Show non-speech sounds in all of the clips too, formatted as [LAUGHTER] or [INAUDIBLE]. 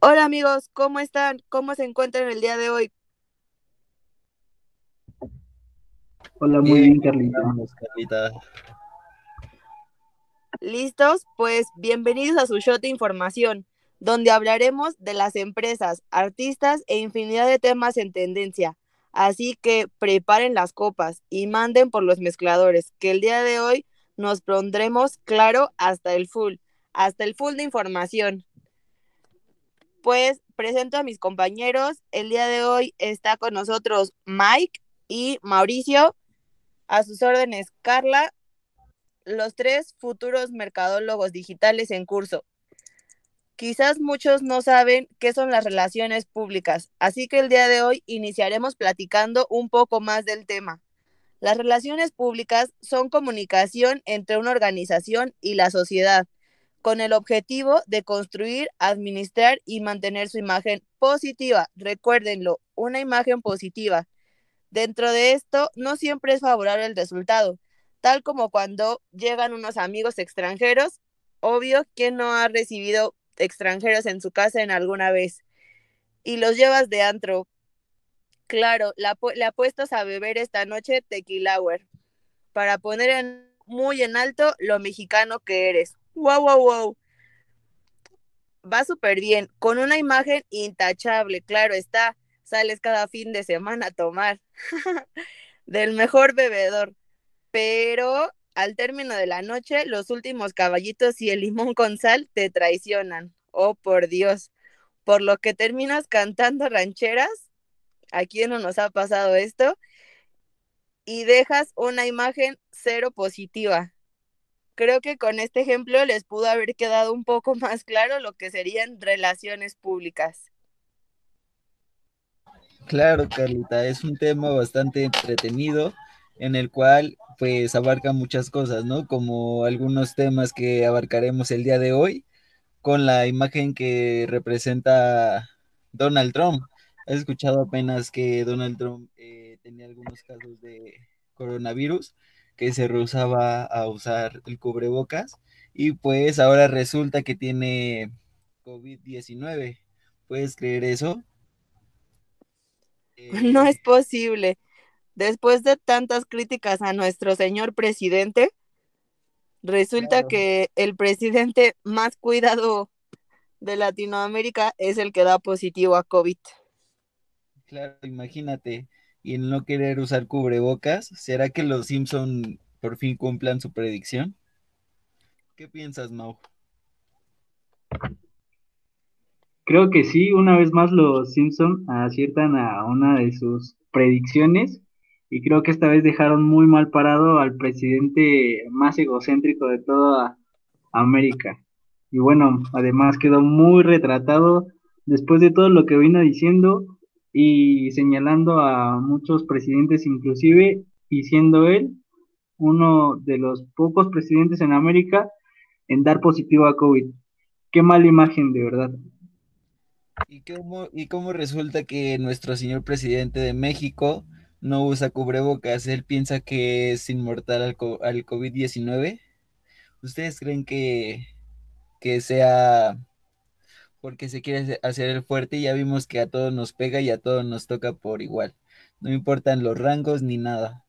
Hola amigos, ¿cómo están? ¿Cómo se encuentran el día de hoy? Hola, muy bien, Carlita. Carlita. ¿Listos? Pues bienvenidos a su show de información, donde hablaremos de las empresas, artistas e infinidad de temas en tendencia. Así que preparen las copas y manden por los mezcladores, que el día de hoy nos pondremos claro hasta el full, hasta el full de información. Pues presento a mis compañeros. El día de hoy está con nosotros Mike y Mauricio. A sus órdenes, Carla, los tres futuros mercadólogos digitales en curso. Quizás muchos no saben qué son las relaciones públicas, así que el día de hoy iniciaremos platicando un poco más del tema. Las relaciones públicas son comunicación entre una organización y la sociedad, con el objetivo de construir, administrar y mantener su imagen positiva. Recuérdenlo, una imagen positiva. Dentro de esto, no siempre es favorable el resultado, tal como cuando llegan unos amigos extranjeros. Obvio, ¿quién no ha recibido extranjeros en su casa en alguna vez y los llevas de antro. Claro, la, le apuestas a beber esta noche tequilauer para poner muy en alto lo mexicano que eres. ¡Wow, wow, wow! Va súper bien, con una imagen intachable, claro está. Sales cada fin de semana a tomar [LAUGHS] del mejor bebedor. Pero al término de la noche, los últimos caballitos y el limón con sal te traicionan. Oh, por Dios. Por lo que terminas cantando rancheras. ¿A quién no nos ha pasado esto? Y dejas una imagen cero positiva. Creo que con este ejemplo les pudo haber quedado un poco [LAUGHS] más claro lo que serían relaciones públicas. Claro, Carlita, es un tema bastante entretenido en el cual pues abarca muchas cosas, ¿no? Como algunos temas que abarcaremos el día de hoy con la imagen que representa Donald Trump. He escuchado apenas que Donald Trump eh, tenía algunos casos de coronavirus, que se rehusaba a usar el cubrebocas y pues ahora resulta que tiene COVID-19. ¿Puedes creer eso? [LAUGHS] no es posible después de tantas críticas a nuestro señor presidente, resulta que el presidente más cuidado de Latinoamérica es el que da positivo a COVID. Claro, imagínate, y el no querer usar cubrebocas, ¿será que los Simpson por fin cumplan su predicción? ¿Qué piensas, Mau? Creo que sí, una vez más los Simpson aciertan a una de sus predicciones y creo que esta vez dejaron muy mal parado al presidente más egocéntrico de toda América. Y bueno, además quedó muy retratado después de todo lo que vino diciendo y señalando a muchos presidentes inclusive y siendo él uno de los pocos presidentes en América en dar positivo a COVID. Qué mala imagen, de verdad. ¿Y cómo, y cómo resulta que nuestro señor presidente de México no usa cubrebocas, él piensa que es inmortal al, al COVID-19. ¿Ustedes creen que, que sea porque se quiere hacer el fuerte? Ya vimos que a todos nos pega y a todos nos toca por igual. No importan los rangos ni nada.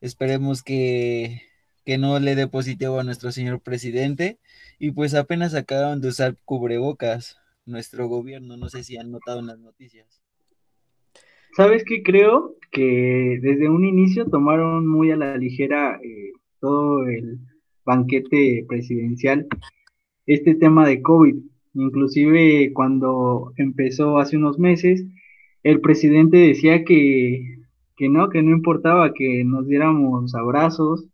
Esperemos que, que no le dé positivo a nuestro señor presidente. Y pues apenas acaban de usar cubrebocas nuestro gobierno. No sé si han notado en las noticias. ¿Sabes qué? Creo que desde un inicio tomaron muy a la ligera eh, todo el banquete presidencial, este tema de COVID. Inclusive cuando empezó hace unos meses, el presidente decía que, que no, que no importaba que nos diéramos abrazos.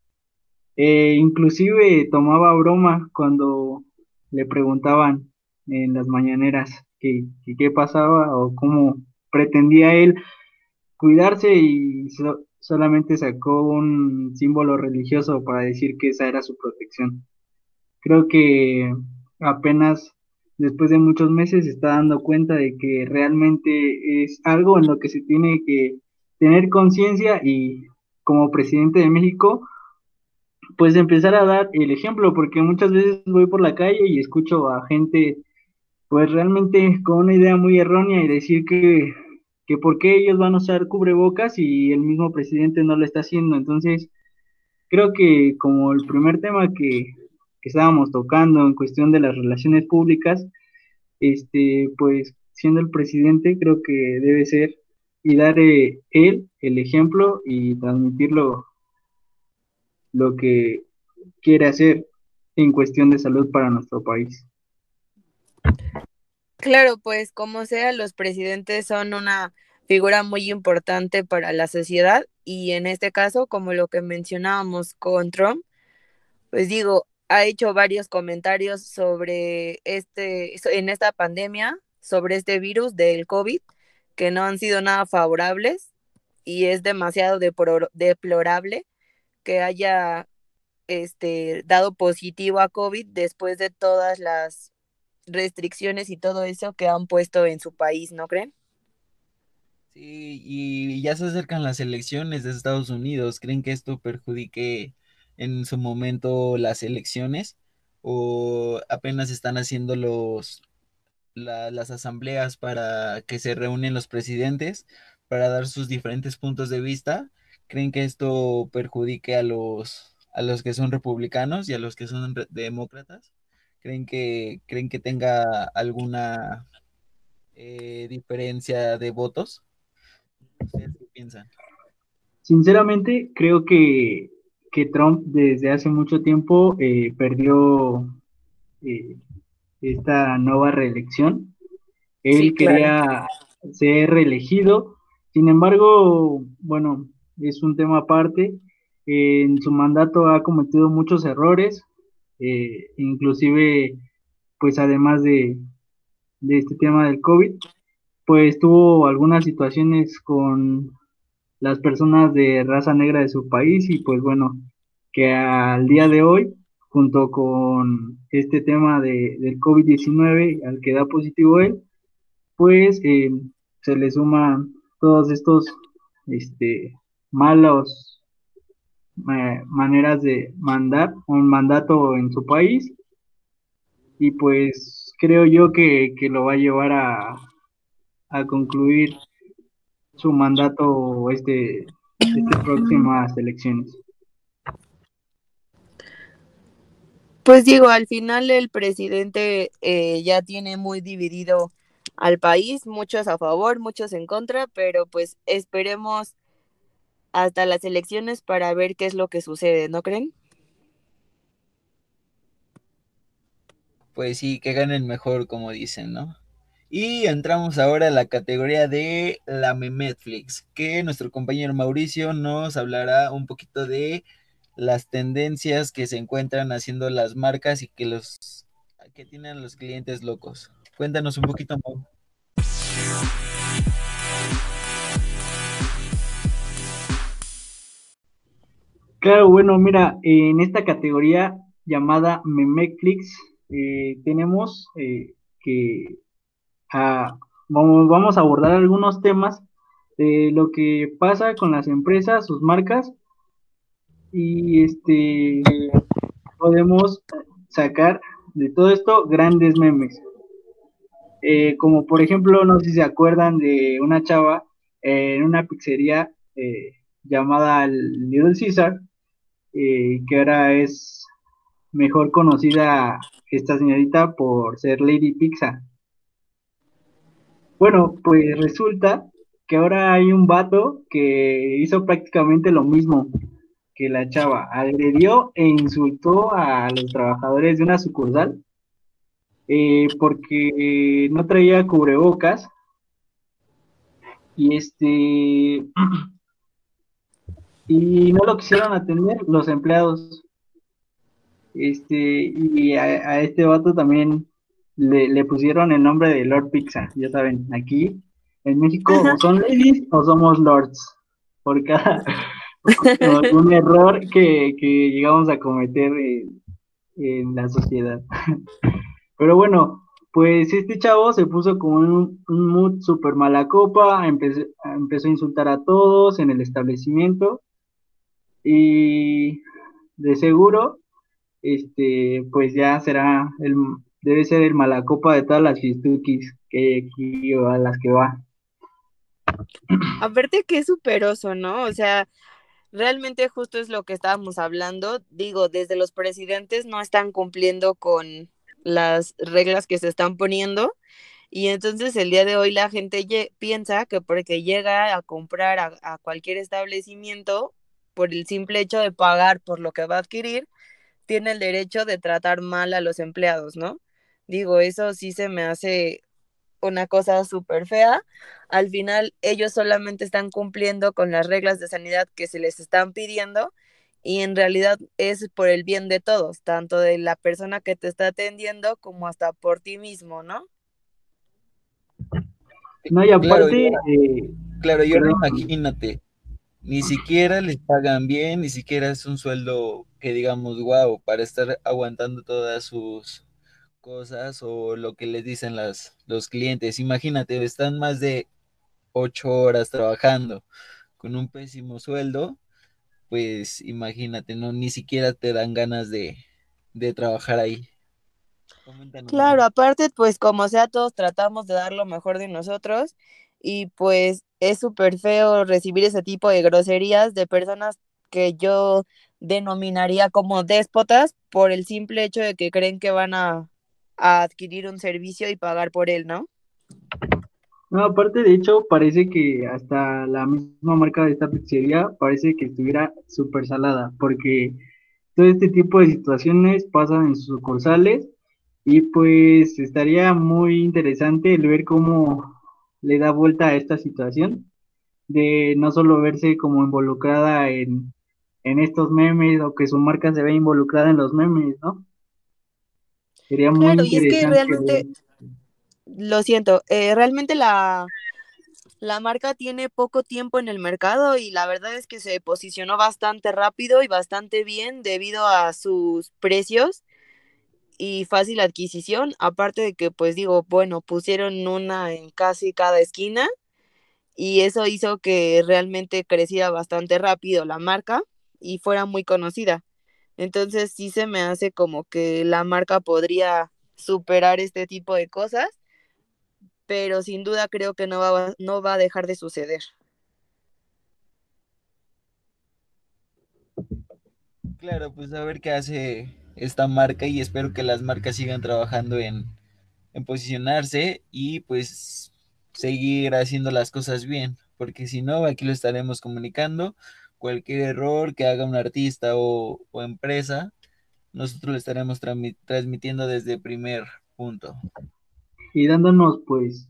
E inclusive tomaba broma cuando le preguntaban en las mañaneras qué pasaba o cómo pretendía él cuidarse y solamente sacó un símbolo religioso para decir que esa era su protección. Creo que apenas después de muchos meses se está dando cuenta de que realmente es algo en lo que se tiene que tener conciencia y como presidente de México, pues empezar a dar el ejemplo, porque muchas veces voy por la calle y escucho a gente pues realmente con una idea muy errónea y decir que, que por qué ellos van a usar cubrebocas y el mismo presidente no lo está haciendo. Entonces, creo que como el primer tema que, que estábamos tocando en cuestión de las relaciones públicas, este, pues siendo el presidente, creo que debe ser y dar eh, él el ejemplo y transmitirlo lo que quiere hacer en cuestión de salud para nuestro país. Claro, pues como sea, los presidentes son una figura muy importante para la sociedad y en este caso, como lo que mencionábamos con Trump, pues digo, ha hecho varios comentarios sobre este, en esta pandemia, sobre este virus del COVID, que no han sido nada favorables y es demasiado deplorable que haya este, dado positivo a COVID después de todas las restricciones y todo eso que han puesto en su país, ¿no creen? Sí, y ya se acercan las elecciones de Estados Unidos. ¿Creen que esto perjudique en su momento las elecciones o apenas están haciendo los las asambleas para que se reúnen los presidentes para dar sus diferentes puntos de vista creen que esto perjudique a los a los que son republicanos y a los que son demócratas creen que creen que tenga alguna eh, diferencia de votos qué piensan sinceramente creo que que Trump desde hace mucho tiempo eh, perdió eh, esta nueva reelección. Él quería ser reelegido, sin embargo, bueno, es un tema aparte. en su mandato ha cometido muchos errores, eh, inclusive, pues además de, de este tema del COVID, pues tuvo algunas situaciones con las personas de raza negra de su país y pues bueno, que al día de hoy, junto con este tema de, del COVID-19 al que da positivo él, pues eh, se le suman todos estos este, malos maneras de mandar un mandato en su país. Y pues creo yo que, que lo va a llevar a, a concluir su mandato este, estas próximas elecciones. Pues digo, al final el presidente eh, ya tiene muy dividido al país, muchos a favor, muchos en contra, pero pues esperemos hasta las elecciones para ver qué es lo que sucede, ¿no creen? Pues sí, que ganen mejor, como dicen, ¿no? Y entramos ahora a la categoría de la Netflix, que nuestro compañero Mauricio nos hablará un poquito de las tendencias que se encuentran haciendo las marcas y que los que tienen los clientes locos. Cuéntanos un poquito más. Claro, bueno, mira, en esta categoría llamada Memeflix eh, tenemos eh, que vamos, a abordar algunos temas de lo que pasa con las empresas, sus marcas, y este podemos sacar de todo esto grandes memes. Eh, como por ejemplo, no sé si se acuerdan de una chava en una pizzería eh, llamada Little Caesar, eh, que ahora es mejor conocida esta señorita por ser Lady Pizza. Bueno, pues resulta que ahora hay un vato que hizo prácticamente lo mismo que la chava. Agredió e insultó a los trabajadores de una sucursal eh, porque no traía cubrebocas. Y este. Y no lo quisieron atender los empleados. Este, y a, a este vato también le, pusieron el nombre de Lord Pizza. Ya saben, aquí en México o son ladies o somos lords. Por cada [LAUGHS] un error que, llegamos a cometer en, la sociedad. [LAUGHS] Pero bueno, pues este chavo se puso como un, un mood super mala copa, empezó, empezó a insultar a todos en el establecimiento y de seguro, este, pues ya será el, debe ser el malacopa de todas las fiestukis que aquí a las que va. Aparte que es superoso, ¿no? O sea, realmente justo es lo que estábamos hablando. Digo, desde los presidentes no están cumpliendo con las reglas que se están poniendo. Y entonces el día de hoy la gente piensa que porque llega a comprar a, cualquier establecimiento, por el simple hecho de pagar por lo que va a adquirir, tiene el derecho de tratar mal a los empleados, ¿no? Digo, eso sí se me hace una cosa súper fea. Al final ellos solamente están cumpliendo con las reglas de sanidad que se les están pidiendo y en realidad es por el bien de todos, tanto de la persona que te está atendiendo como hasta por ti mismo, ¿no? No, y aparte... Claro, yo, no imagínate, ni siquiera les pagan bien, ni siquiera es un sueldo que digamos, wow, para estar aguantando todas sus cosas o lo que les dicen las, los clientes. Imagínate, están más de ocho horas trabajando con un pésimo sueldo, pues imagínate, no ni siquiera te dan ganas de, de trabajar ahí. Claro, aparte, pues como sea, todos tratamos de dar lo mejor de nosotros y pues es súper feo recibir ese tipo de groserías de personas que yo denominaría como déspotas por el simple hecho de que creen que van a a adquirir un servicio y pagar por él, ¿no? No, aparte de hecho, parece que hasta la misma marca de esta pizzería parece que estuviera súper salada, porque todo este tipo de situaciones pasan en sus sucursales y pues estaría muy interesante el ver cómo le da vuelta a esta situación, de no solo verse como involucrada en, en estos memes o que su marca se ve involucrada en los memes, ¿no? Sería muy claro, y es que realmente, lo siento, eh, realmente la, la marca tiene poco tiempo en el mercado y la verdad es que se posicionó bastante rápido y bastante bien debido a sus precios y fácil adquisición, aparte de que pues digo, bueno, pusieron una en casi cada esquina y eso hizo que realmente creciera bastante rápido la marca y fuera muy conocida. Entonces sí se me hace como que la marca podría superar este tipo de cosas, pero sin duda creo que no va, no va a dejar de suceder. Claro, pues a ver qué hace esta marca y espero que las marcas sigan trabajando en, en posicionarse y pues seguir haciendo las cosas bien, porque si no, aquí lo estaremos comunicando cualquier error que haga un artista o, empresa, nosotros lo estaremos transmitiendo desde el primer punto. Y dándonos pues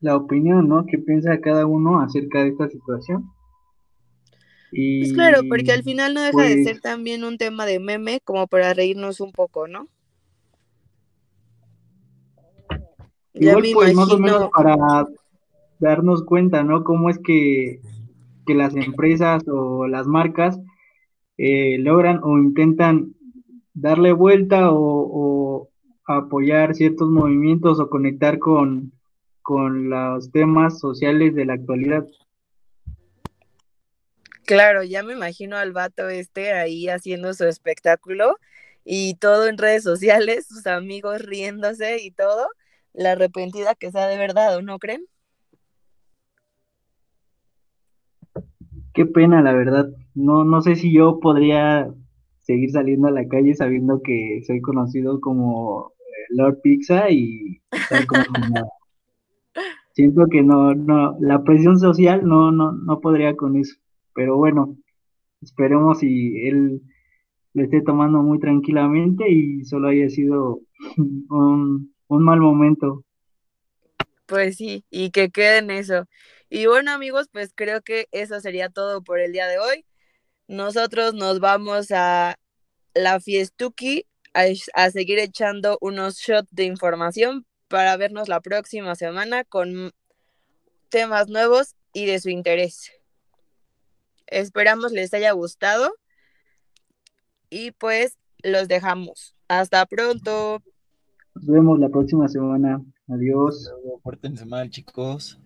la opinión, ¿no? ¿Qué piensa cada uno acerca de esta situación? Y, pues claro, porque al final no deja de pues ser también un tema de meme como para reírnos un poco, ¿no? Igual, pues, más o menos para darnos cuenta, ¿no? Cómo es que que las empresas o las marcas eh, logran o intentan darle vuelta o, apoyar ciertos movimientos o conectar con, con los temas sociales de la actualidad. Claro, ya me imagino al vato este ahí haciendo su espectáculo y todo en redes sociales, sus amigos riéndose y todo, la arrepentida que sea de verdad, ¿o no creen? Qué pena, la verdad. No, no sé si yo podría seguir saliendo a la calle sabiendo que soy conocido como eh, Lord Pizza y como [LAUGHS] Siento que no, no, la presión social no, no, no podría con eso. Pero bueno, esperemos si él lo esté tomando muy tranquilamente y solo haya sido [LAUGHS] un, un mal momento. Pues sí, y que quede en eso. Y bueno amigos, pues creo que eso sería todo por el día de hoy. Nosotros nos vamos a la Fiestuki a, seguir echando unos shots de información para vernos la próxima semana con temas nuevos y de su interés. Esperamos les haya gustado y pues los dejamos. Hasta pronto. Nos vemos la próxima semana. Adiós. Pórtense mal, chicos.